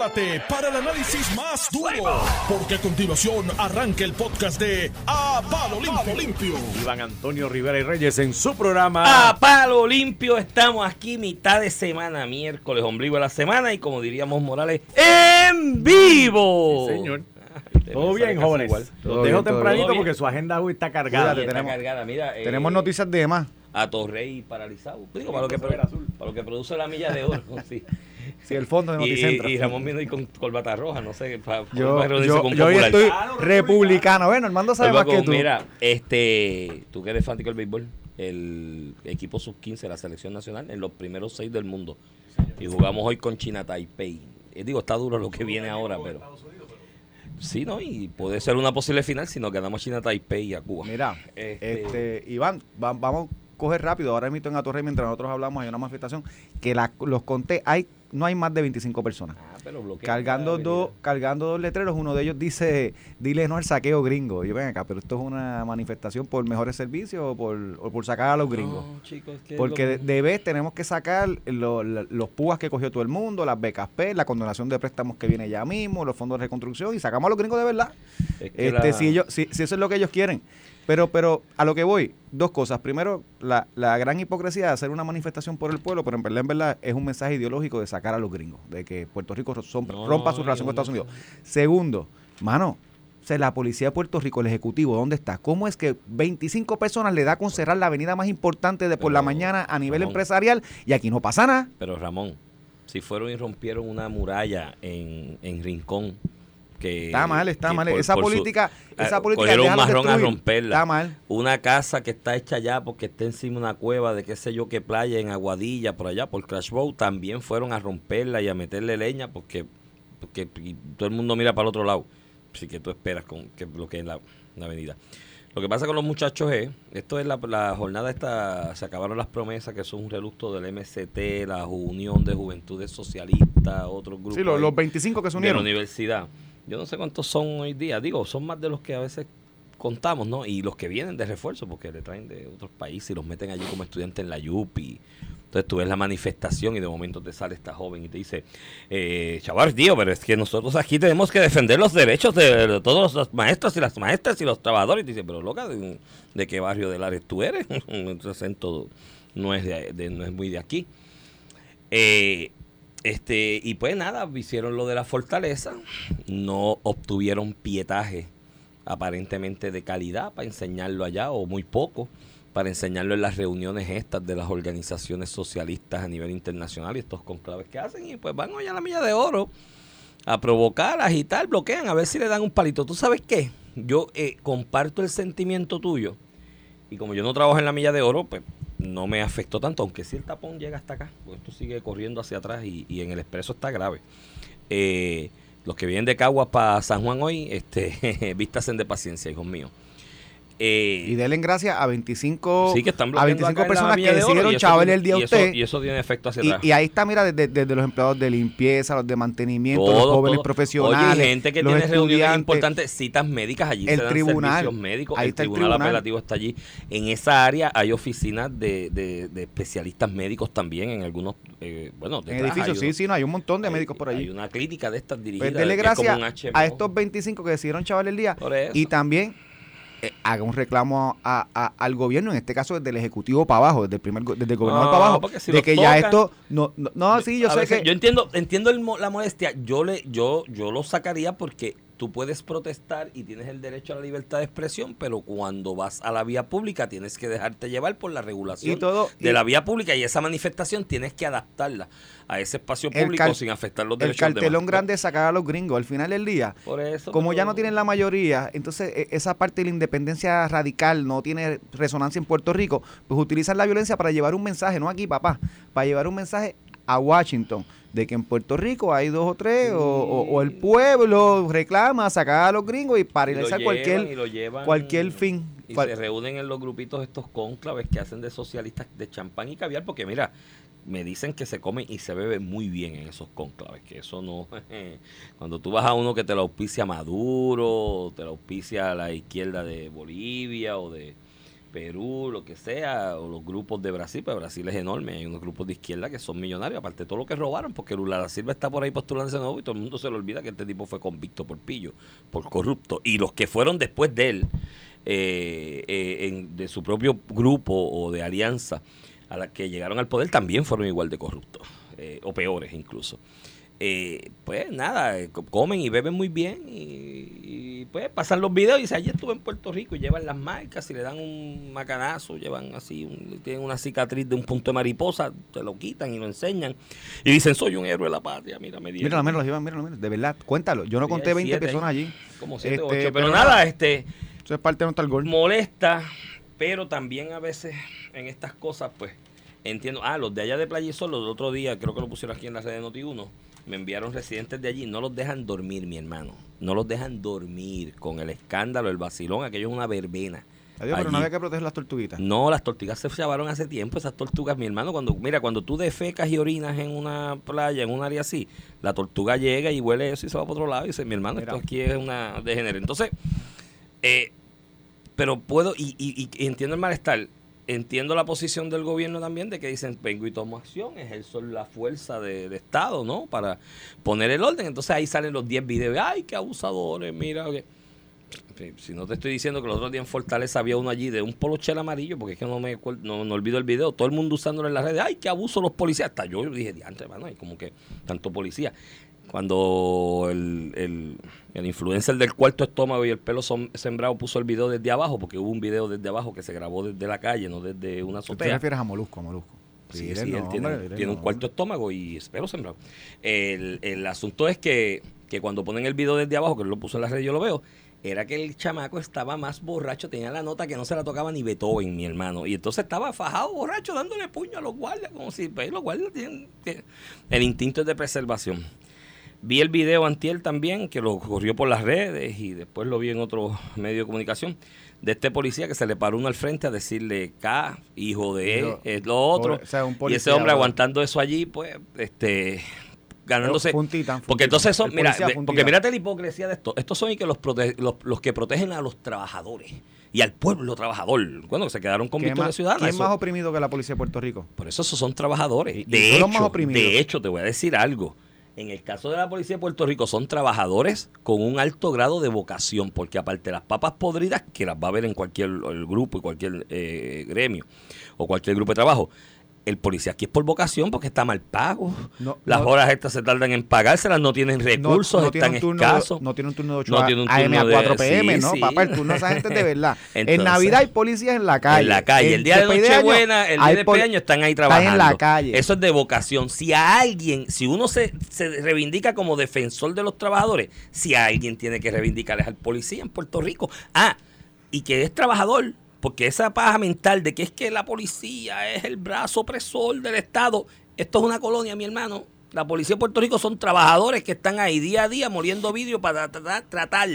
prepárate para el análisis más duro, porque a continuación arranca el podcast de A Palo Limpio. Limpio. Iván Antonio Rivera y Reyes en su programa. A palo limpio, estamos aquí mitad de semana, miércoles, ombligo de la semana y como diríamos Morales, en vivo. Sí, señor. Todo bien, jóvenes. igual. Los Todo dejo tempranito bien. porque su agenda hoy está cargada. Está tenemos- cargada, mira, eh, Tenemos noticias de más. A Torrey paralizado. Digo, para lo, que, para lo produce la milla de oro. sí. Sí, el fondo de Y, Noticentro. y Ramón viene ahí con corbata roja, no sé. Para, yo, yo, con yo hoy estoy republicano. Bueno, Armando sabe Pues, más que tú. Mira, este, tú que eres fanático del béisbol, el equipo sub-15 de la selección nacional, en los primeros seis del mundo. Y jugamos hoy con China Taipei. Eh, digo, está duro lo que viene ahora, pero... Sí, ¿no? Y puede ser una posible final si nos quedamos a China Taipei y a Cuba. Mira, Este- este, Iván, va- vamos a coger rápido. Ahora mismo en Atorrey, mientras nosotros hablamos, hay una manifestación que la- los conté. Hay, no hay más de 25 personas. Ah, pero Cargando dos, cargando dos letreros, uno de ellos dice, dile no al saqueo gringo. Y yo ven acá, pero esto es una manifestación por mejores servicios o por, o por sacar a los gringos. No, chicos, Porque lo- de, de vez tenemos que sacar lo- la- los púas que cogió todo el mundo, las becas P, la condonación de préstamos que viene ya mismo, los fondos de reconstrucción y sacamos a los gringos de verdad. es que Este, la- si, ellos, si, si eso es lo que ellos quieren. Pero, pero a lo que voy, dos cosas. Primero, la, la gran hipocresía de hacer una manifestación por el pueblo, pero en verdad, en verdad es un mensaje ideológico de sacar a los gringos, de que Puerto Rico son- No, rompa su relación con no, Estados. Unidos. Segundo, mano, o sea, la policía de Puerto Rico, el ejecutivo, ¿dónde está? ¿Cómo es que 25 personas le da con cerrar la avenida más importante de por la mañana a nivel Ramón. empresarial y aquí no pasa nada? Pero Ramón, si fueron y rompieron una muralla en, en Rincón, que Está mal, está mal. por- esa por su- política, ah, esa política un marrón a romperla. Está mal. Una casa que está hecha allá porque está encima de una cueva de qué sé yo qué playa en Aguadilla, por allá, por Crash Boat, también fueron a romperla y a meterle leña porque, porque todo el mundo mira para el otro lado. Así que tú esperas con que bloqueen la, la avenida. Lo que pasa con los muchachos es, esto es la, la jornada esta, se acabaron las promesas que son un relucto del MCT, la Unión de Juventudes Socialistas, otros grupos. Sí, los, los 25 que se de la unieron. universidad. Yo no sé cuántos son hoy día. Digo, son más de los que a veces contamos, ¿no? Y los que vienen de refuerzo, porque le traen de otros países y los meten allí como estudiantes en la YUPI. Entonces tú ves la manifestación y de momento te sale esta joven y te dice, eh, chaval, tío, pero es que nosotros aquí tenemos que defender los derechos de, todos los maestros y las maestras y los trabajadores. Y te dice, pero loca, ¿de, de qué barrio del Ares tú eres? Ese acento no es, de- de- no es muy de aquí. Eh, este, y pues nada, hicieron lo de la fortaleza, no obtuvieron pietaje aparentemente de calidad para enseñarlo allá, o muy poco, para enseñarlo en las reuniones estas de las organizaciones socialistas a nivel internacional y estos conclaves que hacen, y pues van hoy a la milla de oro a provocar, a agitar, bloquean, a ver si le dan un palito. ¿Tú sabes qué? Yo eh, comparto el sentimiento tuyo, y como yo no trabajo en la milla de oro, pues no me afectó tanto, aunque sí el tapón llega hasta acá, porque esto sigue corriendo hacia atrás y, y en el expreso está grave. Eh, los que vienen de Caguas para San Juan hoy, este, vístasen de paciencia, hijos míos. Eh, Y denle gracias a 25, sí que están a bloqueando 25 acá en la personas que de decidieron eso chaval el día a y eso- usted. y eso tiene efecto hacia atrás. y ahí está, mira, desde, desde los empleados de limpieza, los de mantenimiento, los jóvenes todo. profesionales, Oye, gente que los tiene reuniones importantes, citas médicas allí, el se dan tribunal. servicios médicos, Ahí el está el tribunal, tribunal. apelativo está allí. En esa área hay oficinas de, de- de especialistas médicos también en algunos, eh, bueno, En edificios, hay sí, sí, no, hay un montón de hay- médicos por Hay allí. una clínica de estas dirigidas. Pues denle que es como gracias un a estos 25 que decidieron chaval el día eso. y también eh, haga un reclamo a- a- al gobierno, en este caso desde el ejecutivo para abajo, desde el primer desde el gobernador No, para abajo, si de que ya esto no no, no, sí, yo sé veces- que yo entiendo entiendo el la molestia yo le yo yo lo sacaría porque tú puedes protestar y tienes el derecho a la libertad de expresión pero cuando vas a la vía pública tienes que dejarte llevar por la regulación Y todo- de y- la vía pública y esa manifestación tienes que adaptarla a ese espacio El público sin afectar los el derechos de los cartelón demás. grande es sacar a los gringos al final del día. por eso Como ya no tienen la mayoría, entonces e- esa parte de la independencia radical no tiene resonancia en Puerto Rico, pues utilizan la violencia para llevar un mensaje, no aquí papá, para llevar un mensaje a Washington de que en Puerto Rico hay dos o tres, o, o- o el pueblo reclama sacar a los gringos y paralizar cualquier, llevan- cualquier fin. Y Cual- se reúnen en los grupitos estos cónclaves que hacen de socialistas de champán y caviar, porque mira, me dicen que se come y se bebe muy bien en esos cónclaves, que eso no... Cuando tú vas a uno que te lo auspicia Maduro, o te lo auspicia la izquierda de Bolivia o de Perú, lo que sea, o los grupos de Brasil, pero Brasil es enorme, hay unos grupos de izquierda que son millonarios, aparte de todo lo que robaron, porque Lula da Silva está por ahí postulándose nuevo y todo el mundo se le olvida que este tipo fue convicto por pillo, por corrupto. Y los que fueron después de él, eh, eh, en- de su propio grupo o de alianza, a la que llegaron al poder, también fueron igual de corruptos, eh, o peores incluso. Eh, pues nada, eh, co- comen y beben muy bien y, y, pues pasan los videos y dicen, ayer estuve en Puerto Rico y llevan las marcas y le dan un macanazo, llevan así, un- tienen una cicatriz de un punto de mariposa, te lo quitan y lo enseñan y dicen, soy un héroe de la patria, mira, me dieron". Míralo, míralo, Iván, míralo, míralo. De verdad, cuéntalo. Yo no conté hay 20 siete personas allí. Como siete, Este, ocho, pero, pero nada, este Eso es parte de gol. molesta, pero también a veces en estas cosas, pues, entiendo. Ah, los de allá de Playa y Sol, los del otro día, creo que lo pusieron aquí en la red de Noti1, me enviaron residentes de allí, no los dejan dormir, mi hermano. No los dejan dormir con el escándalo, el vacilón, aquello es una verbena. Adiós, pero no había que proteger las tortuguitas. No, las tortugas se llevaron hace tiempo, esas tortugas, mi hermano, cuando, mira, cuando tú defecas y orinas en una playa, en un área así, la tortuga llega y huele eso y se va para otro lado y dice, mi hermano, Mira. esto aquí es una degenere. Entonces, eh, pero puedo, y, y- y entiendo el malestar, entiendo la posición del gobierno también de que dicen, vengo y tomo acción, ejerzo la fuerza de, Estado, ¿no? Para poner el orden. Entonces ahí salen los 10 videos, ay, qué abusadores, mira. Sí, Si no te estoy diciendo que los otros días en Fortaleza había uno allí de un polochel amarillo, porque es que no me no, no olvido el video, todo el mundo usándolo en las redes, ay, qué abuso los policías. Hasta yo dije, diantre, hermano, hay como que tanto policía. Cuando el, el, el influencer del cuarto estómago y el pelo som- sembrado puso el video desde abajo, porque hubo un video desde abajo que se grabó desde la calle, no desde una ¿Tú te azotea. refieres a Molusco, a Molusco? Sí, sí, el él tiene, nombre, un cuarto estómago y espero sembrado. El, el asunto es que, que cuando ponen el video desde abajo, que él lo puso en la red, yo lo veo, era que el chamaco estaba más borracho, tenía la nota que no se la tocaba ni Beethoven, mi hermano. Y entonces estaba fajado, borracho, dándole puño a los guardias, como si pues, los guardias tienen... que- el instinto es de preservación. Vi el video antier también, que lo corrió por las redes y después lo vi en otro medio de comunicación, de este policía que se le paró uno al frente a decirle K, hijo de Lo- es lo otro. pobre- o sea, un y ese policía, hombre aguantando eso allí, pues, este ganándose. Fue un porque entonces son, mira, policía un porque mírate la hipocresía de esto. Estos son y que los, los, los que protegen a los trabajadores y al pueblo trabajador. Bueno, que se quedaron con ¿Quién victoria más, ciudadana. quién eso- más oprimido que la policía de Puerto Rico? por eso esos son trabajadores. De, más hecho, oprimidos. de hecho, te voy a decir algo. En el caso de la Policía de Puerto Rico son trabajadores con un alto grado de vocación, porque aparte de las papas podridas, que las va a ver en cualquier grupo y cualquier eh, gremio o cualquier grupo de trabajo, el policía aquí es por vocación porque está mal pago. No, las no- horas estas se tardan en pagárselas, no tienen recursos, no, están turno, escasos. no tiene un turno de 8 No a, tiene un AM a turno de- 4 pm, sí, ¿no? sí. Papá, el turno de esa gente de verdad. en Navidad hay policías en la calle. En la calle. El día de Nochebuena, el día de pequeño están ahí trabajando. en la calle. Eso es de vocación. Si a alguien, si uno se, se reivindica como defensor de los trabajadores, si a alguien tiene que reivindicar es al policía en Puerto Rico. Ah, y que es trabajador, porque esa paja mental de que es que la policía es el brazo opresor del Estado, esto es una colonia, mi hermano. La policía de Puerto Rico son trabajadores que están ahí día a día moliendo vidrio para tratar, tratar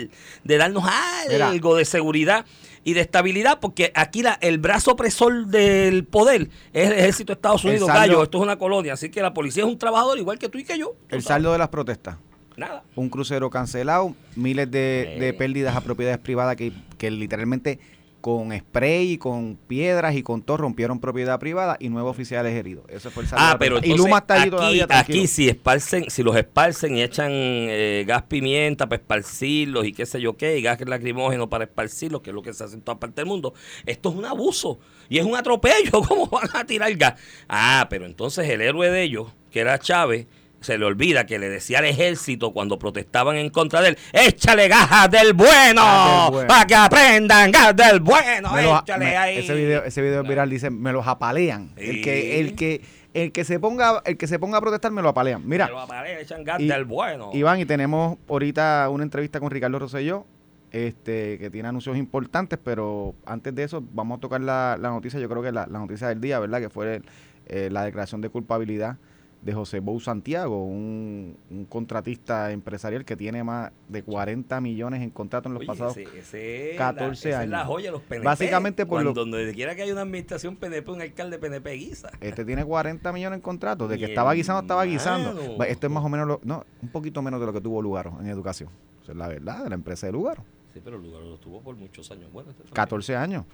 de darnos Mira. algo de seguridad y de estabilidad, porque aquí la, el brazo opresor del poder es el ejército de Estados Unidos, saldo- gallo, esto es una colonia, así que la policía es un trabajador igual que tú y que yo. El saldo de las protestas. Nada. Un crucero cancelado, miles de, de pérdidas a propiedades privadas que, que literalmente con spray y con piedras y con todo rompieron propiedad privada y nueve oficiales heridos. Eso fue el Ah, pero protesta. y entonces, Luma está aquí, todavía tranquilo. aquí si esparcen, si los esparcen y echan eh, gas pimienta para esparcirlos y qué sé yo qué, y gas lacrimógeno para esparcirlos, que es lo que se hace en toda parte del mundo, esto es un abuso y es un atropello. ¿Cómo van a tirar gas? Ah, pero entonces el héroe de ellos, que era Chávez, se le olvida que le decía al ejército cuando protestaban en contra de él, échale gas del bueno, bueno. para que aprendan gas del bueno, Me échale me- ahí. ese video ese video es viral dice me los apalean el que el que el que se ponga el que se ponga a protestar me lo apalean mira Que lo apare- echan y- del bueno. Iván y tenemos ahorita una entrevista con Ricardo Rosselló este que tiene anuncios importantes pero antes de eso vamos a tocar la, la noticia yo creo que la, la noticia del día verdad que fue eh, la declaración de culpabilidad de José Bou Santiago, un, un contratista empresarial que tiene más de 40 millones en contratos en los Oye, pasados ese- ese es 14 la, esa Es años. la joya de los PNP. Básicamente por lo- Cuando donde quiera que haya una administración PNP, un alcalde PNP guisa. Este tiene 40 millones en contratos. De que estaba guisando, estaba guisando. Esto es más o menos, lo- no, un poquito menos de lo que tuvo Lugaro en educación. Esa es la verdad de la empresa de Lugaro. Sí, pero Lugaro lo tuvo por muchos años. Bueno, este también. 14 años.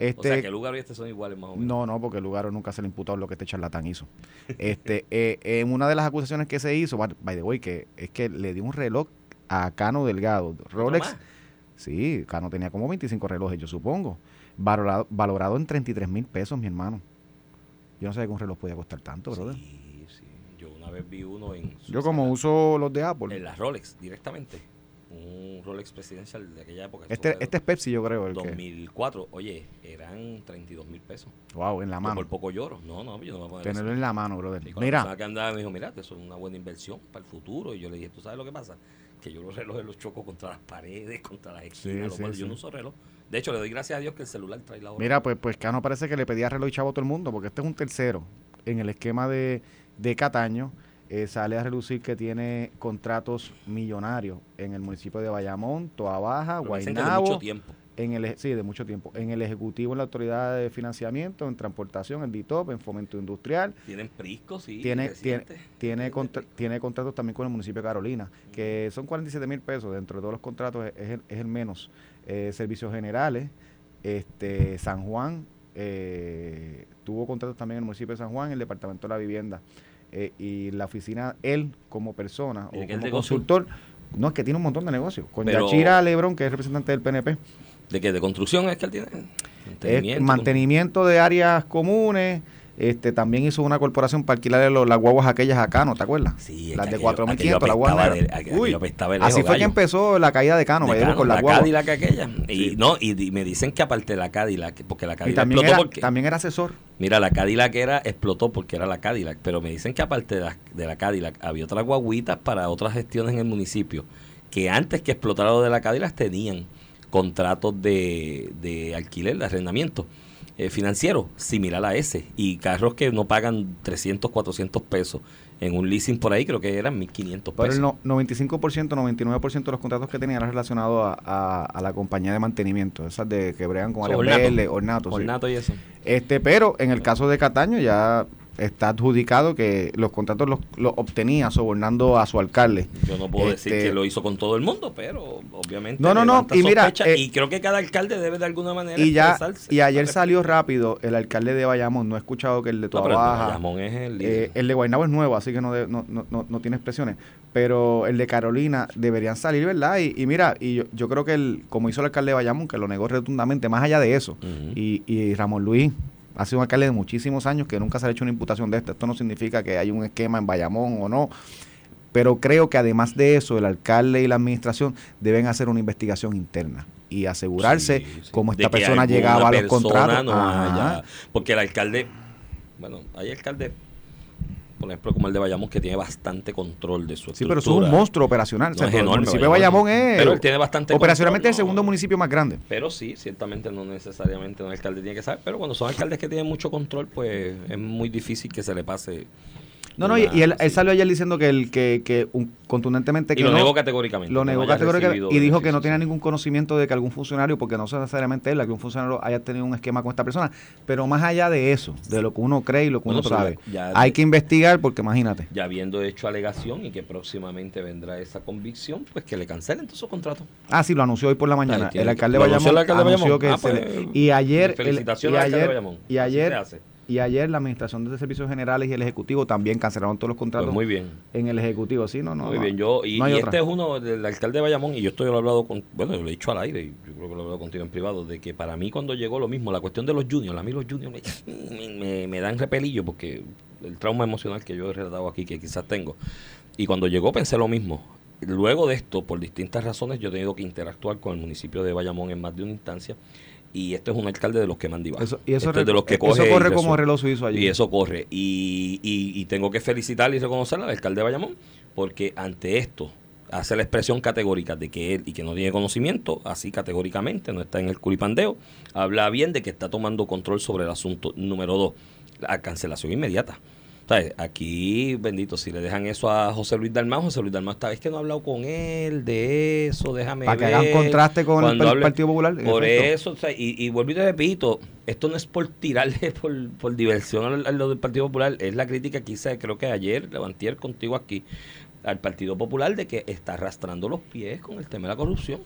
Este, o sea, que Lugaro y este son iguales más o menos. No, no, porque Lugaro nunca se le imputó lo que este charlatán hizo. Este, eh, en una de las acusaciones que se hizo, by the way, que es que le dio un reloj a Cano Delgado. Rolex. Sí, Cano tenía como 25 relojes, yo supongo. Valorado, valorado en 33 mil pesos, mi hermano. Yo no sabía que un reloj podía costar tanto, brother. Sí, sí. Yo una vez vi uno en... Yo como uso los de Apple. En las Rolex, directamente. Un Rolex presidencial de aquella época. Este, este es Pepsi, yo creo. El que, 2004. Oye, eran 32 mil pesos. wow, en la Yo mano. por poco lloro. No, no, yo no me voy a poner eso. Tenerlo en la mano, brother. Y la Mira, persona que andaba me dijo, mira, eso es una buena inversión para el futuro. Y yo le dije, ¿tú sabes lo que pasa? Que yo los relojes los choco contra las paredes, contra las esquinas. los sí, bordes. Yo sí. no uso reloj. De hecho, le doy gracias a Dios que el celular trae la hora. Mira, pues, pues Cano parece que le pedía reloj y chavo a todo el mundo, porque este es un tercero. En el esquema de, de Cataño, eh, sale a relucir que tiene contratos millonarios en el municipio de Bayamón, Toa Baja, Pero me dicen que de Guaynabo, mucho tiempo. en el, sí, de mucho tiempo, en el Ejecutivo, en la Autoridad de Financiamiento, en Transportación, en DITOP, en Fomento Industrial, Tienen priscos, sí. tiene, tiene, tiene, contra- tiene contratos también con el municipio de Carolina, que son 47 mil pesos. Dentro de todos los contratos es, es el, es el menos. Eh, servicios generales, este San Juan, eh, tuvo contratos también en el municipio de San Juan, el Departamento de la Vivienda. Eh, y la oficina, él como persona ¿Y o como consultor, no, es que tiene un montón de negocios. Con Pero- Yachira Lebrón, que es representante del PNP. ¿De qué? ¿De construcción es que él tiene? Es Mantenimiento. mantenimiento de áreas comunes. Este, también hizo una corporación para alquilarle los- las guaguas aquellas acá, ¿no te acuerdas? Sí, las de aquello- 4.500, la aquello guagua apestaba negra. de- aquello Uy, de así lejos, fue que empezó la caída de Cano, De Cano, con la la. Cadillac aquella. Y no, y, me dicen que aparte de la Cadillac, porque la Y Cadillac también explotó era, porque... también era asesor. Mira, la Cadillac era, explotó porque era la Cadillac, pero me dicen que aparte de la, de la Cadillac había otras guaguitas para otras gestiones en el municipio, que antes que explotara lo de la Cadillac tenían contratos de, de alquiler, de arrendamiento eh, financiero, similar a ese, y carros que no pagan 300, 400 pesos en un leasing por ahí, creo que eran 1500 Pero pesos. el no- 95%, 99% de los contratos que tenían eran relacionados a, a- a la compañía de mantenimiento, esas de que bregan con Son áreas ornato. sí. Ornato y eso. Este, pero en el caso de Cataño ya está adjudicado que los contratos los, los obtenía sobornando a su alcalde. Yo no puedo decir Este- que lo hizo con todo el mundo, pero obviamente. No, no, no, y mira, eh, y creo que cada alcalde debe de alguna manera Y ya y ayer al salió rápido el alcalde de Bayamón, no he escuchado que el de No, pero el de Toa Bayamón es el eh, el de Guaynabo es nuevo, así que no, de- no, no, no, no tiene expresiones, pero el de Carolina deberían salir, ¿verdad? Y, y mira, y yo, yo creo que el, como hizo el alcalde de Bayamón, que lo negó rotundamente, más allá de eso, y, y Ramón Luis ha sido un alcalde de muchísimos años que nunca se ha hecho una imputación de esto. Esto no significa que hay un esquema en Bayamón o no. Pero creo que además de eso, el alcalde y la administración deben hacer una investigación interna y asegurarse Sí, sí. cómo esta persona llegaba a los contratos. no porque el alcalde, bueno, hay alcaldes, por ejemplo, como el de Bayamón, que tiene bastante control de su Sí, pero es un estructura. monstruo operacional. O sea, No, es el enorme, municipio de Bayamón. Bayamón es. Pero él tiene bastante Operacionalmente control, es el segundo ¿no? municipio más grande. Pero sí, ciertamente no necesariamente un alcalde tiene que saber, pero cuando son alcaldes que tienen mucho control, pues es muy difícil que se le pase. No, no, y, él, salió ayer diciendo que, el, que, que un- contundentemente que Y lo no- negó categóricamente. Lo que negó no categóricamente y dijo que no tenía ningún conocimiento de que algún funcionario, porque no necesariamente él, algún funcionario haya tenido un esquema con esta persona. Pero más allá de eso, de lo que uno cree y lo que Bueno, uno sabe, ya- hay que investigar porque imagínate. Ya habiendo hecho alegación y que próximamente vendrá esa convicción, pues que le cancelen todo su contrato. Ah, sí, lo anunció hoy por la mañana. Ahí el que- alcalde ¿lo de anunció Bayamón el alcalde de anunció Bayamón? que Ah, se le- pues, y ayer el- felicitaciones y al alcalde de ayer y ayer hace. Y ayer la administración de servicios generales y el ejecutivo también cancelaron todos los contratos Pues muy bien. en el ejecutivo, sí, no, no. Muy no. bien, yo, y, no este es uno del alcalde de Bayamón, y yo estoy lo he hablado con, bueno, lo he dicho al aire, y yo creo que lo he hablado contigo en privado, de que para mí cuando llegó lo mismo, la cuestión de los juniors, a mí los juniors me, me, me- me dan repelillo, porque el trauma emocional que yo he relatado aquí, que quizás tengo, y cuando llegó pensé lo mismo. Luego de esto, por distintas razones, yo he tenido que interactuar con el municipio de Bayamón en más de una instancia, y este es un alcalde de los que manda y. Eso, y eso, Este es de los que eso coge y corre como reloj suizo allí. Y eso corre. Y, y- y tengo que felicitar y reconocer al alcalde de Bayamón, porque ante esto hace la expresión categórica de que él y que no tiene conocimiento, así categóricamente, no está en el culipandeo, habla bien de que está tomando control sobre el asunto. Número dos, la cancelación inmediata. ¿Sabes? Aquí, bendito, si le dejan eso a José Luis Dalmau, José Luis Dalmau está, es que no he hablado con él de eso, déjame Para que ver. hagan contraste con el Cuando pa- hable- Partido Popular. por eso, o sea, y, y vuelvo y te repito, esto no es por tirarle por, por diversión a lo, a lo del Partido Popular, es la crítica que hice, creo que ayer, levanté contigo aquí, al Partido Popular de que está arrastrando los pies con el tema de la corrupción.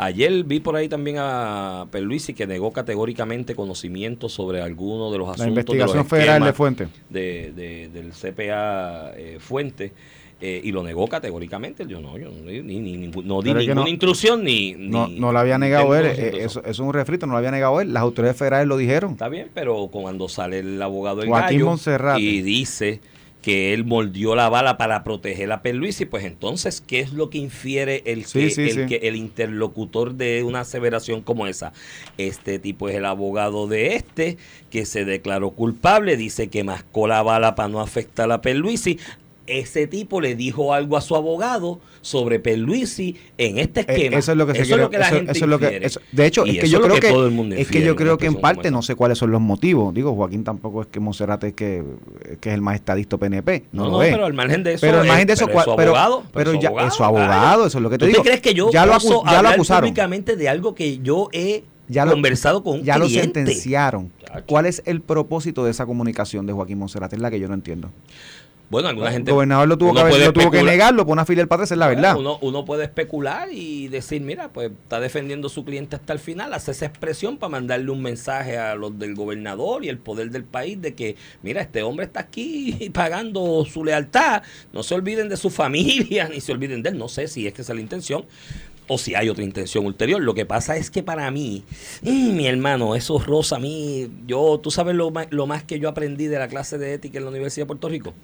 Ayer vi por ahí también a Perluisi que negó categóricamente conocimiento sobre alguno de los asuntos. La investigación de los federal de Fuente. de- de- del CPA eh, Fuente eh, y lo negó categóricamente. Yo no, yo ni, ni- ningún- no di ninguna no- intrusión ni, No, ni- no lo había negado él, eh, eso, eso es un refrito, no lo había negado él, las autoridades federales lo dijeron. Está bien, pero cuando sale el abogado del Joaquín gallo y dice que él mordió la bala para proteger a Perluisi, pues entonces, ¿qué es lo que infiere el, Sí, que, sí, el, sí. que el interlocutor de una aseveración como esa? Este tipo es el abogado de este, que se declaró culpable, dice que mascó la bala para no afectar a Perluisi. Ese tipo le dijo algo a su abogado sobre Perluisi en este Eh, esquema. eso es lo que se Eso quiere- es lo que la eso- gente eso es lo que- infiere. eso- de hecho, Y es que yo creo que, todo el mundo es que yo creo una que en parte no sé cuáles son los motivos. Digo, Joaquín tampoco es que Monserrate es que, que es el más estadista PNP, no, No, lo no, es. pero al margen de eso. Pero al margen de eso, pero su pero- abogado. pero es su ya- es su abogado, eso es lo que te ¿Tú digo. crees que yo Ya lo acu- ya lo hablar acusaron. públicamente de algo que yo he Ya lo- conversado con un ya lo sentenciaron. Chacho. ¿Cuál es el propósito de esa comunicación de Joaquín Monserrate? Es la que yo no entiendo. Bueno, alguna gente. el gobernador lo tuvo, que, haber- puede lo tuvo que especular. negarlo por una fila del padre, esa es la verdad. Uno, uno puede especular y decir, mira, pues está defendiendo a su cliente hasta el final, hace esa expresión para mandarle un mensaje a los del gobernador y el poder del país de que, mira, este hombre está aquí pagando su lealtad, no se olviden de su familia, ni se olviden de él, no sé si es que esa es la intención. O si hay otra intención ulterior. Lo que pasa es que para mí, mm, mi hermano, eso rosa a mí. Yo, tú sabes lo lo más que yo aprendí de la clase de ética en la Universidad de Puerto Rico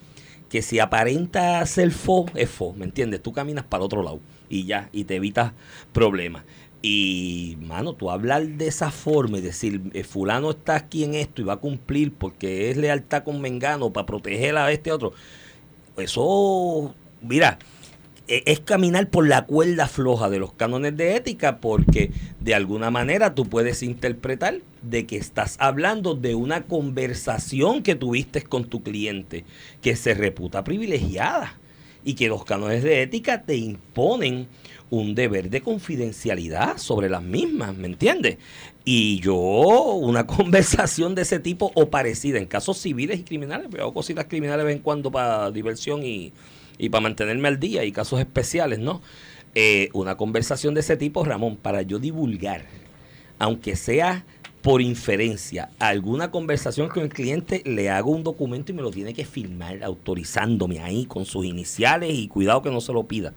que si aparenta ser fo, es fo, ¿me entiendes? Tú caminas para otro lado y ya, y te evitas problemas. Y, mano, tú hablar de esa forma y decir, eh, fulano está aquí en esto y va a cumplir porque es lealtad con Mengano para proteger a este otro, eso, mira, es caminar por la cuerda floja de los cánones de ética porque de alguna manera tú puedes interpretar de que estás hablando de una conversación que tuviste con tu cliente que se reputa privilegiada y que los cánones de ética te imponen un deber de confidencialidad sobre las mismas, ¿me entiendes? Y yo, una conversación de ese tipo o parecida en casos civiles y criminales, pero cositas criminales de vez en cuando para diversión y, y para mantenerme al día y casos especiales, ¿no? Eh, una conversación de ese tipo, Ramón, para yo divulgar, aunque sea por inferencia, alguna conversación con el cliente, le hago un documento y me lo tiene que firmar autorizándome ahí con sus iniciales y cuidado que no se lo pida.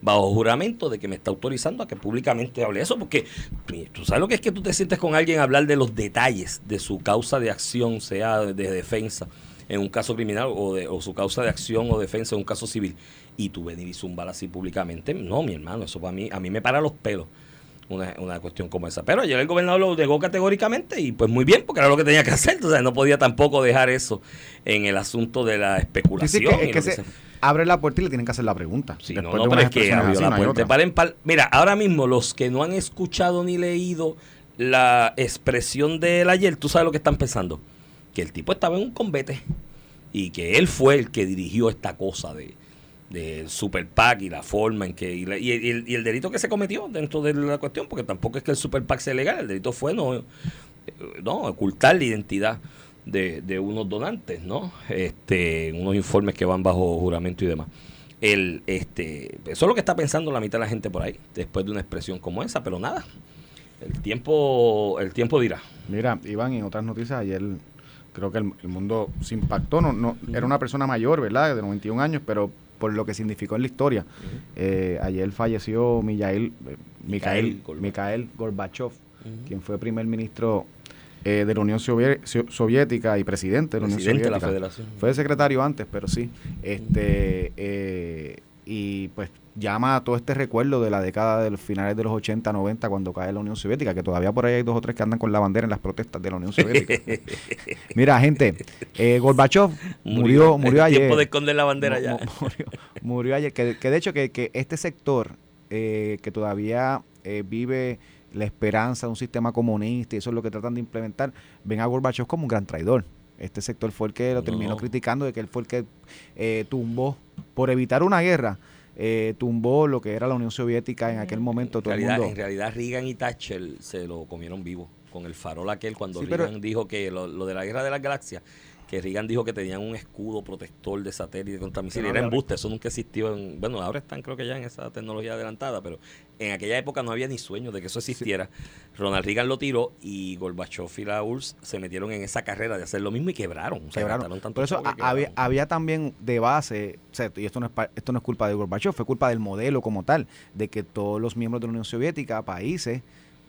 Bajo juramento de que me está autorizando a que públicamente hable eso, porque tú sabes lo que es que tú te sientes con alguien a hablar de los detalles de su causa de acción, sea de defensa en un caso criminal o, de, o su causa de acción o defensa en un caso civil, y tú venir y zumbar así públicamente, no, mi hermano, eso para mí, a mí me para los pelos una, una cuestión como esa. Pero ayer el gobernador lo negó categóricamente y pues muy bien, porque era lo que tenía que hacer. Entonces no podía tampoco dejar eso en el asunto de la especulación. que, es que se abre la puerta y le tienen que hacer la pregunta. Sí, no, no, pero es que abrió la puerta. Mira, ahora mismo los que no han escuchado ni leído la expresión de él ayer, tú sabes lo que están pensando. Que el tipo estaba en un combate y que él fue el que dirigió esta cosa de, de Super PAC y la forma en que. Y, el delito que se cometió dentro de la cuestión, porque tampoco es que el Super PAC sea legal, el delito fue no, eh, no ocultar la identidad de, de unos donantes, ¿no? Este, unos informes que van bajo juramento y demás. El, este, eso es lo que está pensando la mitad de la gente por ahí, después de una expresión como esa, pero nada. El tiempo, el tiempo dirá. Mira, Iván, en otras noticias, ayer creo que el, el mundo se impactó. No, no, era una persona mayor, ¿verdad? De 91 años, pero por lo que significó en la historia. Eh, ayer falleció Mijail, eh, Mikhail, Mikhail Gorbachev. Quien fue primer ministro eh, de la Unión Soviética y presidente de la Unión Presidente de la Soviética. Federación. Fue secretario antes, pero sí. Este eh, y pues llama a todo este recuerdo de la década de los finales de los 80, 90 cuando cae la Unión Soviética, que todavía por ahí hay dos o tres que andan con la bandera en las protestas de la Unión Soviética. Mira, gente, eh, Gorbachev murió, murió, El ayer. tiempo de esconder la bandera ya. mu- Murió, murió ayer. Que, que de hecho que, que este sector eh, que todavía eh, vive la esperanza de un sistema comunista y eso es lo que tratan de implementar, ven a Gorbachev como un gran traidor. Este sector fue el que lo terminó criticando de que él fue el que eh, tumbó, por evitar una guerra, eh, tumbó lo que era la Unión Soviética en aquel momento. En Todo el realidad, mundo. en realidad Reagan y Thatcher se lo comieron vivo con el farol aquel cuando Sí, pero- Reagan dijo que lo, lo de la guerra de las galaxias que Reagan dijo que tenían un escudo protector de satélite contra misiles. no Era embuste, eso nunca existió. En, bueno, ahora están creo que ya en esa tecnología adelantada, pero en aquella época no había ni sueño de que eso existiera. Ronald Reagan lo tiró y Gorbachev y la URSS se metieron en esa carrera de hacer lo mismo y quebraron. O sea, Quebraron. tanto Por eso que había, quebraron. había también de base, o sea, y esto no, es, esto no es culpa de Gorbachev, fue culpa del modelo como tal, de que todos los miembros de la Unión Soviética, países,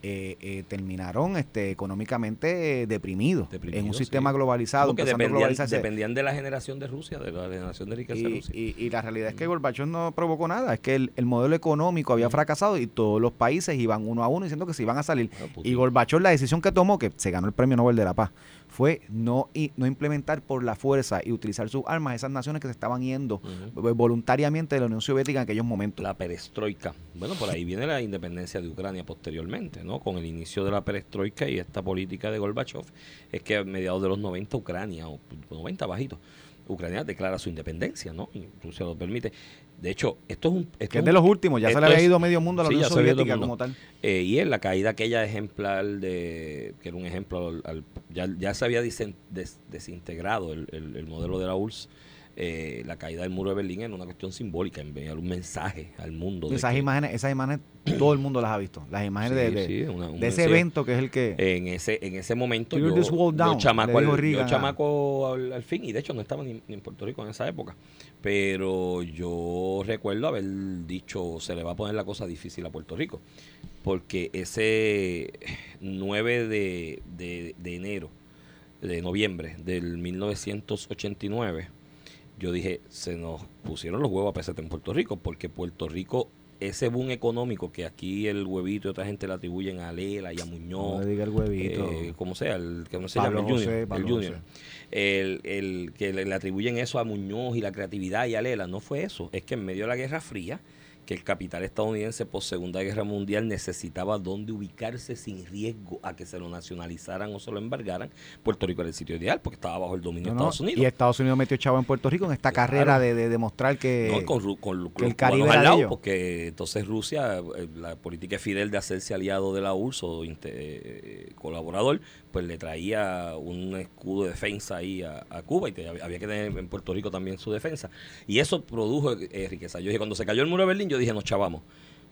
eh, eh, terminaron este, económicamente eh, deprimidos, Deprimidos, en un sí. sistema globalizado, Porque empezando a dependían, dependían de la generación de Rusia, de la generación de riqueza Y, Rusia. y- y la realidad es que Gorbachev no provocó nada, es que el, el modelo económico había fracasado y todos los países iban uno a uno diciendo que se iban a salir. Bueno, Y Gorbachev la decisión que tomó, que se ganó el Premio Nobel de la Paz, fue no, y, no implementar por la fuerza y utilizar sus armas esas naciones que se estaban yendo eh, voluntariamente de la Unión Soviética en aquellos momentos. la perestroika. Bueno, por ahí viene la independencia de Ucrania posteriormente, ¿no? Con el inicio de la perestroika y esta política de Gorbachev, es que a mediados de los 90 Ucrania, o 90 bajito, Ucrania declara su independencia, ¿no? Y Rusia lo permite. De hecho, esto es un... esto que es es de los últimos, ya se le había es- ido medio mundo a la sí, Unión Soviética como tal. Eh, y en la caída aquella ejemplar de que era un ejemplo al- al- ya, ya se había des- desintegrado el, el- el modelo de la URSS eh, la caída del muro de Berlín era una cuestión simbólica enviar un mensaje al mundo Esas que- imágenes, esas imágenes todo el mundo las ha visto. Las imágenes de, Sí, de- sí, una- un de ese evento que es el que... en ese en ese momento yo, yo chamaco, al, dijo yo Reagan a- chamaco al, al fin y de hecho no estaba ni, ni en Puerto Rico en esa época pero yo recuerdo haber dicho se le va a poner la cosa difícil a Puerto Rico porque ese 9 de, de, de enero de noviembre del 1989 yo dije, se nos pusieron los huevos a peseta en Puerto Rico, porque Puerto Rico, ese boom económico que aquí el huevito y otra gente le atribuyen a Lela y a no Muñoz, le diga el huevito. eh, como sea, el que no se Pablo llama el José, Junior, Pablo el Junior. El, el que le, le atribuyen eso a Muñoz y la creatividad y a Lela, no fue eso, es que en medio de la Guerra Fría, que el capital estadounidense post Segunda Guerra Mundial necesitaba dónde ubicarse sin riesgo a que se lo nacionalizaran o se lo embargaran, Puerto Rico era el sitio ideal porque estaba bajo el dominio No, de Estados Unidos. Y Estados Unidos metió chavo en Puerto Rico en esta Claro. carrera de, de demostrar que... No, con, con que el Caribe al lado, porque entonces Rusia, eh, la política de Fidel de hacerse aliado de la URSS o eh, colaborador, pues le traía un escudo de defensa ahí a, Cuba y te- había que tener en Puerto Rico también su defensa. Y eso produjo eh, riqueza. Yo dije, cuando se cayó el muro de Berlín, yo dije, nos chavamos.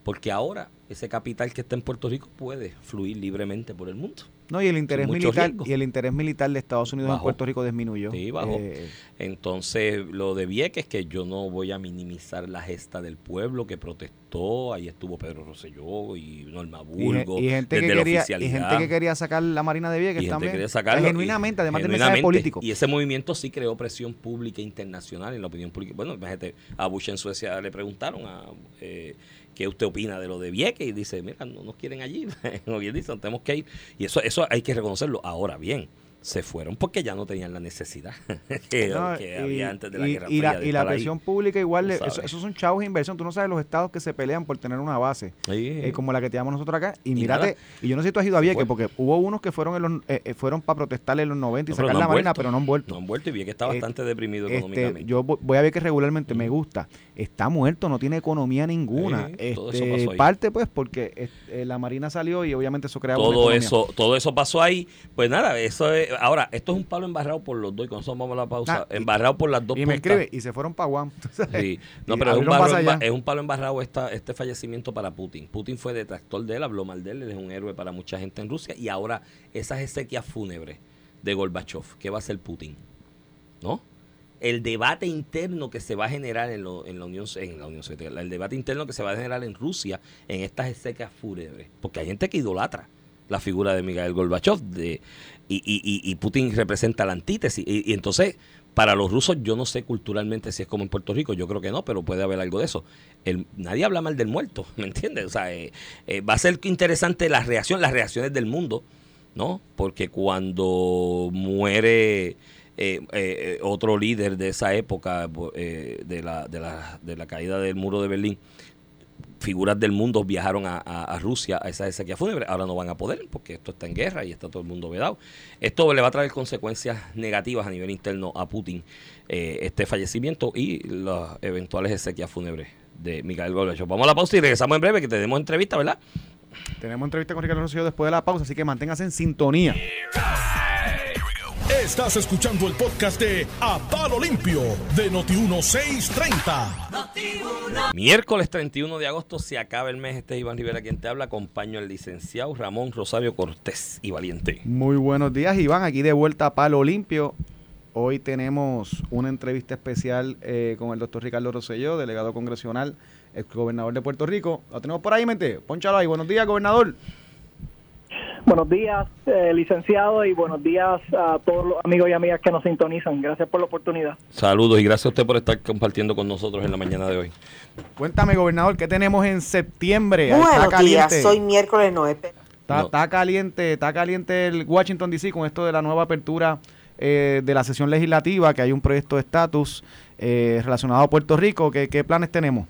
Porque ahora ese capital que está en Puerto Rico puede fluir libremente por el mundo. No, y el interés militar y el interés militar de Estados Unidos en. Puerto Rico disminuyó. Sí, bajó. Eh, Entonces, lo de Vieques, que yo no voy a minimizar la gesta del pueblo que protestó. Ahí estuvo Pedro Rosselló y Norma Burgo. y gente que desde la quería y gente que quería sacar la Marina de Vieques Y gente también. que quería sacarlo. Genuinamente, además del mensaje político. Y ese movimiento sí creó presión pública internacional en la opinión pública. Bueno, imagínate, a Bush en Suecia le preguntaron a, eh, qué usted opina de lo de Vieques y dice, mira, no nos quieren allí. Como bien dicen, tenemos que ir. Y eso, eso hay que reconocerlo. Ahora bien, se fueron porque ya no tenían la necesidad que, No, que y- había antes de la y- Guerra y la, de y la estar ahí. presión pública igual, le- sabes. eso- esos son chavos de inversión. Tú no sabes los estados que se pelean por tener una base. Sí. eh, como la que tenemos nosotros acá. Y, mírate, y yo no sé si tú has ido a Vieques, porque hubo unos que fueron en los, eh, eh, fueron para protestarle en los 90 y No, sacar no la Marina, pero no han vuelto. No han vuelto y vi que está Eh, bastante deprimido Este, económicamente. yo vo- voy a ver que regularmente me gusta. Está muerto, no tiene economía ninguna. Todo eso Este, pasó ahí. parte pues porque la Marina salió y obviamente eso crea una todo eso todo eso pasó ahí pues nada eso es ahora esto es un palo embarrado por los dos y con eso vamos a la pausa Ah, y- embarrado por las dos Y me escribe y se fueron para Guam. Sí. No, pero es un, barro es un palo embarrado esta, este fallecimiento para Putin. Putin fue detractor de él, habló mal de él, él es un héroe para mucha gente en Rusia. Y ahora esas exequias fúnebres de Gorbachev, ¿qué va a hacer Putin? ¿No? El debate interno que se va a generar en, lo- en la Unión en la Unión Soviética, el debate interno que se va a generar en Rusia en estas exequias fúnebres. Porque hay gente que idolatra la figura de Mikhail Gorbachev de, y, y- y- Putin representa la antítesis. Y, y entonces, para los rusos, yo no sé culturalmente si es como en Puerto Rico, yo creo que no, pero puede haber algo de eso. El, nadie habla mal del muerto, ¿me entiendes? O sea, eh, eh, va a ser interesante la reacción, las reacciones del mundo, ¿no? Porque cuando muere eh, eh, otro líder de esa época, eh, de, la, de, la, de la caída del muro de Berlín, figuras del mundo viajaron a, a- a Rusia a esa sequía fúnebre. Ahora no van a poder porque esto está en guerra y está todo el mundo vedado. Esto le va a traer consecuencias negativas a nivel interno a Putin, eh, este fallecimiento y las eventuales exequias fúnebres de Mikhail Gorbachev. Vamos a la pausa y regresamos en breve que tenemos entrevista, ¿verdad? Tenemos entrevista con Ricardo Rosselló después de la pausa, así que manténgase en sintonía. Estás escuchando el podcast de A Palo Limpio de Noti1630. Miércoles 31 de agosto se acaba el mes. Este es Iván Rivera quien te habla. Acompaño al licenciado Ramón Rosario Cortés y Valiente. Muy buenos días, Iván. Aquí de vuelta a Palo Limpio. Hoy tenemos una entrevista especial eh, con el doctor Ricardo Rosselló, delegado congresional, el gobernador de Puerto Rico. Lo tenemos por ahí, mente. Pónchalo ahí. Buenos días, gobernador. Buenos días, eh, licenciado, y buenos días a todos los amigos y amigas que nos sintonizan. Gracias por la oportunidad. Saludos y gracias a usted por estar compartiendo con nosotros en la mañana de hoy. Cuéntame, gobernador, ¿qué tenemos en septiembre? Buenos está días, caliente. soy miércoles 9. Está, No. está caliente, está caliente el Washington DC con esto de la nueva apertura eh, de la sesión legislativa, que hay un proyecto de estatus eh, relacionado a Puerto Rico. ¿Qué, qué planes tenemos?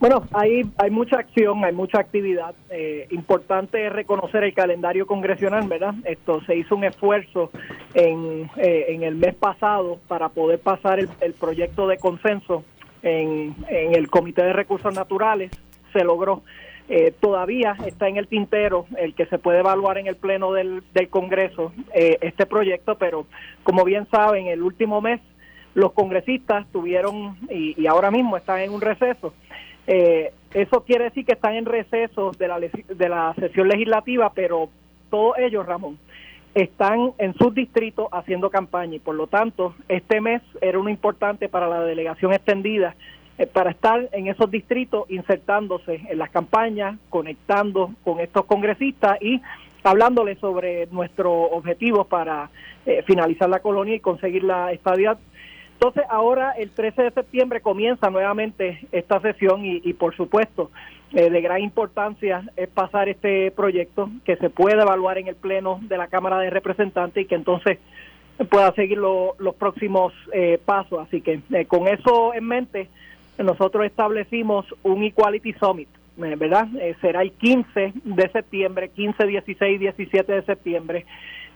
Bueno, hay, hay mucha acción, hay mucha actividad. Eh, importante es reconocer el calendario congresional, ¿verdad? Esto se hizo un esfuerzo en, eh, en el mes pasado para poder pasar el, proyecto de consenso en, en el Comité de Recursos Naturales. Se logró. Eh, todavía está en el tintero el que se puede evaluar en el Pleno del, del Congreso eh, este proyecto, pero como bien saben, el último mes los congresistas tuvieron y, y ahora mismo están en un receso. Eh, eso quiere decir que están en receso de la, de la sesión legislativa, pero todos ellos, Ramón, están en sus distritos haciendo campaña y por lo tanto este mes era uno importante para la delegación extendida eh, para estar en esos distritos insertándose en las campañas, conectando con estos congresistas y hablándoles sobre nuestros objetivos para eh, finalizar la colonia y conseguir la estabilidad entonces, ahora el 13 de septiembre comienza nuevamente esta sesión y, por supuesto, eh, de gran importancia es pasar este proyecto que se puede evaluar en el Pleno de la Cámara de Representantes y que entonces pueda seguir lo- los próximos eh, pasos. Así que eh, con eso en mente, nosotros establecimos un Equality Summit, ¿verdad? Será el 15 de septiembre, 15, 16, 17 de septiembre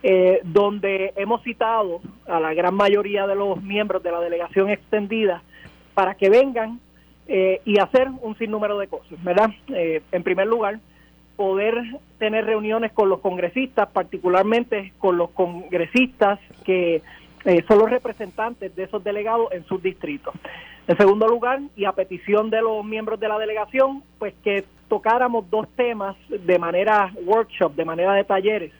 eh, donde hemos citado a la gran mayoría de los miembros de la delegación extendida para que vengan eh, y hacer un sinnúmero de cosas, ¿verdad? Eh, en primer lugar, poder tener reuniones con los congresistas, particularmente con los congresistas que eh, son los representantes de esos delegados en sus distritos. En segundo lugar, y a petición de los miembros de la delegación, pues que tocáramos dos temas de manera workshop, de manera de talleres.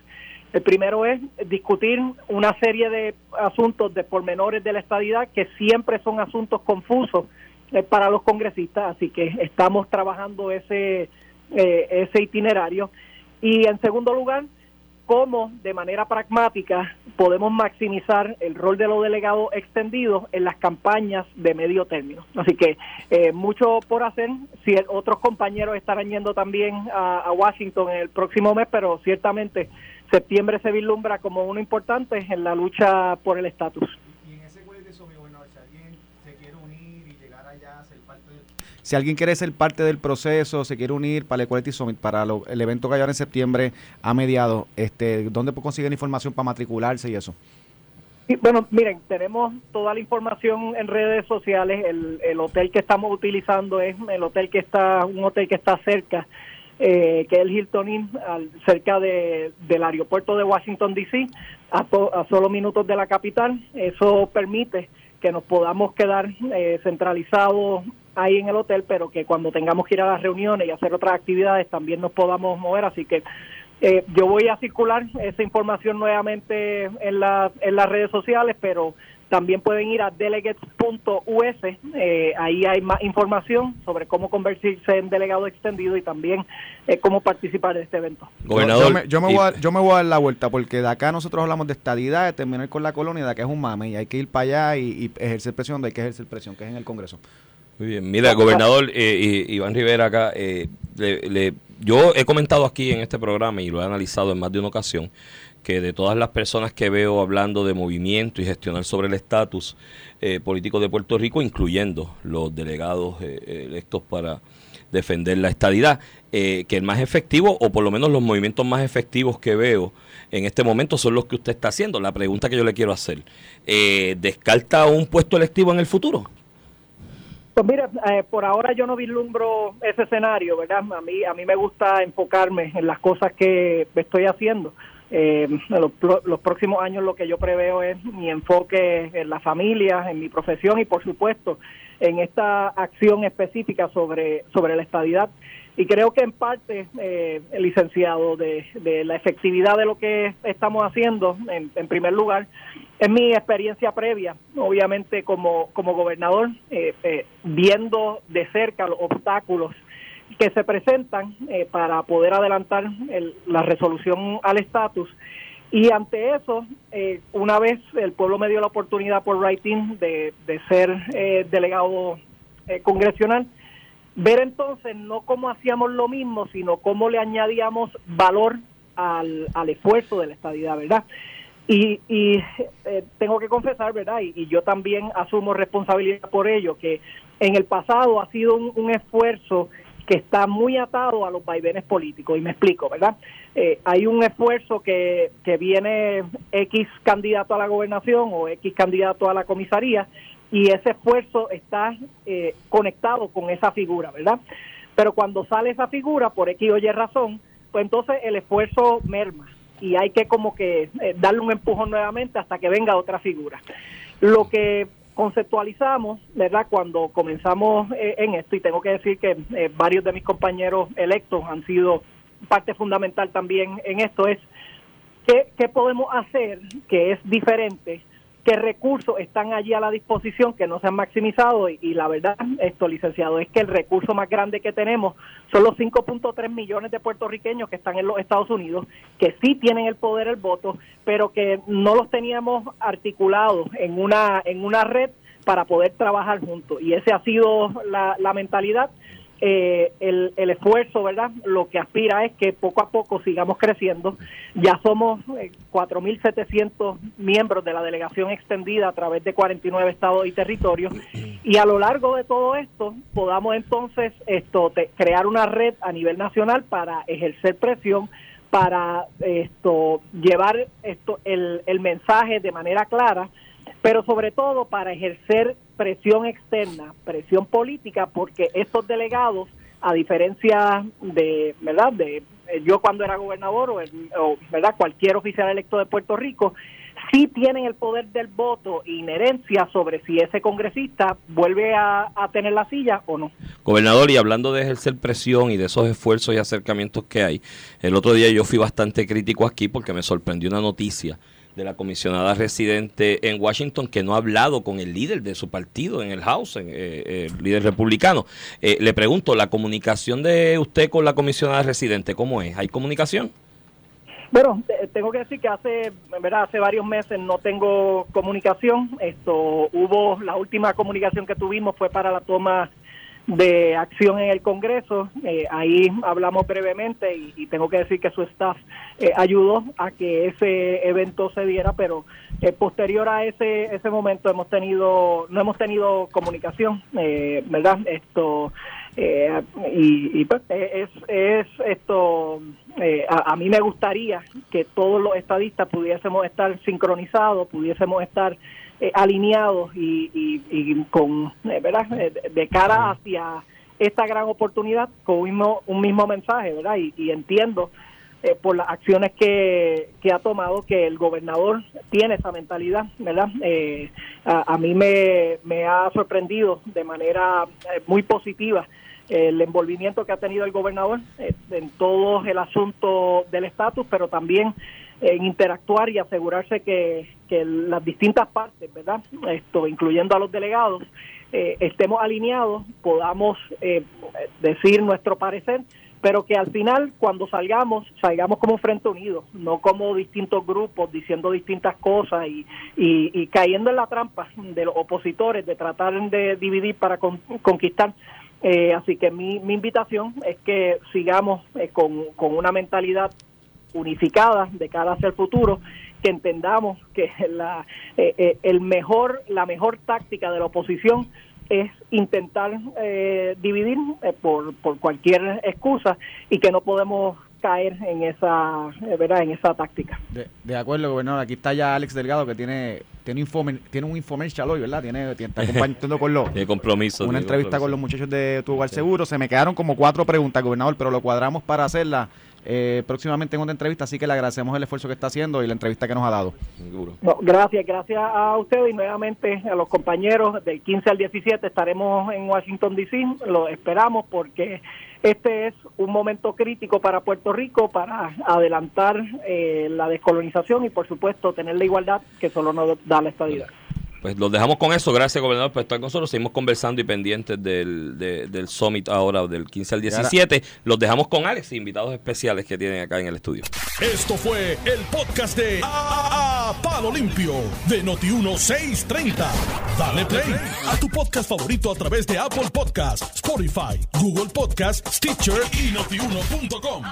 El primero es discutir una serie de asuntos de pormenores de la estadidad que siempre son asuntos confusos eh, para los congresistas, así que estamos trabajando ese, eh, ese itinerario. Y en segundo lugar, cómo de manera pragmática podemos maximizar el rol de los delegados extendidos en las campañas de medio término. Así que eh, mucho por hacer. Si otros compañeros estarán yendo también a, a Washington en el próximo mes, pero ciertamente septiembre se vislumbra como uno importante en la lucha por el estatus. Y en ese de eso, mi gobernador, si alguien se quiere unir y llegar allá a ser parte del... Si alguien quiere ser parte del proceso, se quiere unir para el Equality Summit, para lo- el evento que hay ahora en septiembre a mediados, este, ¿dónde puedo conseguir información para matricularse y eso? Bueno, miren, tenemos toda la información en redes sociales. El, el hotel que estamos utilizando es el hotel que está, un hotel que está cerca, eh, que es el Hilton Inn, al- cerca de, del aeropuerto de Washington D.C., a, a solo minutos de la capital. Eso permite que nos podamos quedar eh, centralizados ahí en el hotel, pero que cuando tengamos que ir a las reuniones y hacer otras actividades también nos podamos mover. Así que eh, yo voy a circular esa información nuevamente en, la, en las redes sociales, pero también pueden ir a delegates.us, eh, ahí hay más información sobre cómo convertirse en delegado extendido y también eh, cómo participar de este evento. Gobernador. Yo, yo me, yo me y- voy a, yo me voy a dar la vuelta porque de acá nosotros hablamos de estadidad, de terminar con la colonia, de acá es un mame y hay que ir para allá y, y ejercer presión donde hay que ejercer presión, que es en el Congreso. Muy bien, mira, gobernador eh, y- Iván Rivera acá, eh, le- le- yo he comentado aquí en este programa y lo he analizado en más de una ocasión, que de todas las personas que veo hablando de movimiento y gestionar sobre el estatus eh, político de Puerto Rico, incluyendo los delegados eh, electos para defender la estadidad, eh, que el más efectivo, o por lo menos los movimientos más efectivos que veo en este momento son los que usted está haciendo. La pregunta que yo le quiero hacer, eh, ¿descarta un puesto electivo en el futuro? Pues mira, eh, por ahora yo no vislumbro ese escenario, ¿verdad? A mí, a mí me gusta enfocarme en las cosas que estoy haciendo. Eh, los, los, próximos años lo que yo preveo es mi enfoque en la familia, en mi profesión y por supuesto en esta acción específica sobre, sobre la estadidad. Y creo que en parte, eh, licenciado, de, de, la efectividad de lo que estamos haciendo, en, en, primer lugar, es mi experiencia previa, obviamente como, como gobernador, eh, eh, viendo de cerca los obstáculos que se presentan eh, para poder adelantar el, la resolución al estatus. Y ante eso, eh, una vez el pueblo me dio la oportunidad por writing de, de ser eh, delegado eh, congresional, ver entonces no cómo hacíamos lo mismo, sino cómo le añadíamos valor al, al esfuerzo de la estadidad, ¿verdad? Y, y eh, tengo que confesar, ¿verdad? Y, yo también asumo responsabilidad por ello, que en el pasado ha sido un esfuerzo que está muy atado a los vaivenes políticos. Y me explico, ¿verdad? Eh, hay un esfuerzo que, que viene X candidato a la gobernación o X candidato a la comisaría y ese esfuerzo está eh, conectado con esa figura, ¿verdad? Pero cuando sale esa figura, por X o Y razón, pues entonces el esfuerzo merma y hay que como que eh, darle un empujón nuevamente hasta que venga otra figura. Lo que conceptualizamos, ¿verdad? Cuando comenzamos eh, en esto, y tengo que decir que eh, varios de mis compañeros electos han sido parte fundamental también en esto, es ¿qué, qué podemos hacer que es diferente qué recursos están allí a la disposición que no se han maximizado y, la verdad, esto licenciado, es que el recurso más grande que tenemos son los 5.3 millones de puertorriqueños que están en los Estados Unidos, que sí tienen el poder el voto, pero que no los teníamos articulados en una en una red para poder trabajar juntos. Y ese ha sido la, la mentalidad eh, el, el, esfuerzo, ¿verdad? Lo que aspira es que poco a poco sigamos creciendo. Ya somos eh, 4.700 miembros de la delegación extendida a través de 49 estados y territorios y a lo largo de todo esto podamos entonces esto te, crear una red a nivel nacional para ejercer presión para esto llevar esto el, el mensaje de manera clara pero sobre todo para ejercer presión externa, presión política, porque estos delegados, a diferencia de, ¿verdad?, de yo cuando era gobernador o, ¿verdad?, cualquier oficial electo de Puerto Rico, sí tienen el poder del voto e inherencia sobre si ese congresista vuelve a, tener la silla o no. Gobernador, y hablando de ejercer presión y de esos esfuerzos y acercamientos que hay, el otro día yo fui bastante crítico aquí porque me sorprendió una noticia de la comisionada residente en Washington que no ha hablado con el líder de su partido en el House, en, eh, el líder republicano. Eh, le pregunto, ¿la comunicación de usted con la comisionada residente cómo es? ¿Hay comunicación? Bueno, tengo que decir que hace, ¿verdad? hace varios meses no tengo comunicación. Esto hubo la última comunicación que tuvimos fue para la toma de acción en el Congreso. Eh, ahí hablamos brevemente y, tengo que decir que su staff eh, ayudó a que ese evento se diera, pero eh, posterior a ese ese momento hemos tenido no hemos tenido comunicación, ¿verdad? Esto y, y, pues es es esto a, a mí me gustaría que todos los estadistas pudiésemos estar sincronizados, pudiésemos estar eh, alineados y, y, y con, eh, ¿verdad? De, de, cara hacia esta gran oportunidad con un mismo, un mismo mensaje, ¿verdad? Y, y entiendo eh, por las acciones que, que, ha tomado que el gobernador tiene esa mentalidad, ¿verdad? Eh, a, a, mí me, me, ha sorprendido de manera muy positiva el envolvimiento que ha tenido el gobernador en todo el asunto del estatus, pero también en interactuar y asegurarse que, las distintas partes, ¿verdad? Esto, incluyendo a los delegados, eh, estemos alineados, podamos eh, decir nuestro parecer, pero que al final, cuando salgamos, salgamos como Frente Unido, no como distintos grupos diciendo distintas cosas y, y, y cayendo en la trampa de los opositores de tratar de dividir para con, conquistar. Eh, así que mi, mi invitación es que sigamos eh, con, con una mentalidad unificada de cara hacia el futuro que entendamos que la eh, eh, el mejor la mejor táctica de la oposición es intentar eh, dividir eh, por, por cualquier excusa y que no podemos caer en esa verdad en esa táctica. De, de, acuerdo gobernador. Aquí está ya Alex Delgado que tiene tiene informe, tiene un infomercial hoy verdad tiene, tiene está compartiendo con los de compromiso una entrevista compromiso. con los muchachos de tu hogar seguro. Se me quedaron como cuatro preguntas gobernador pero lo cuadramos para hacerla eh, próximamente en otra entrevista, así que le agradecemos el esfuerzo que está haciendo y la entrevista que nos ha dado. No, gracias, gracias a ustedes y nuevamente a los compañeros del 15 al 17 estaremos en Washington DC, lo esperamos porque este es un momento crítico para Puerto Rico para adelantar eh, la descolonización y por supuesto tener la igualdad que solo nos da la estabilidad. Pues los dejamos con eso. Gracias, gobernador, por estar con nosotros. Seguimos conversando y pendientes del, del Summit ahora, del 15 al 17. Los dejamos con Alex, invitados especiales que tienen acá en el estudio. Esto fue el podcast de a, Palo Limpio de Noti1630. Dale play a tu podcast favorito a través de Apple Podcasts, Spotify, Google Podcasts, Stitcher y notiuno.com.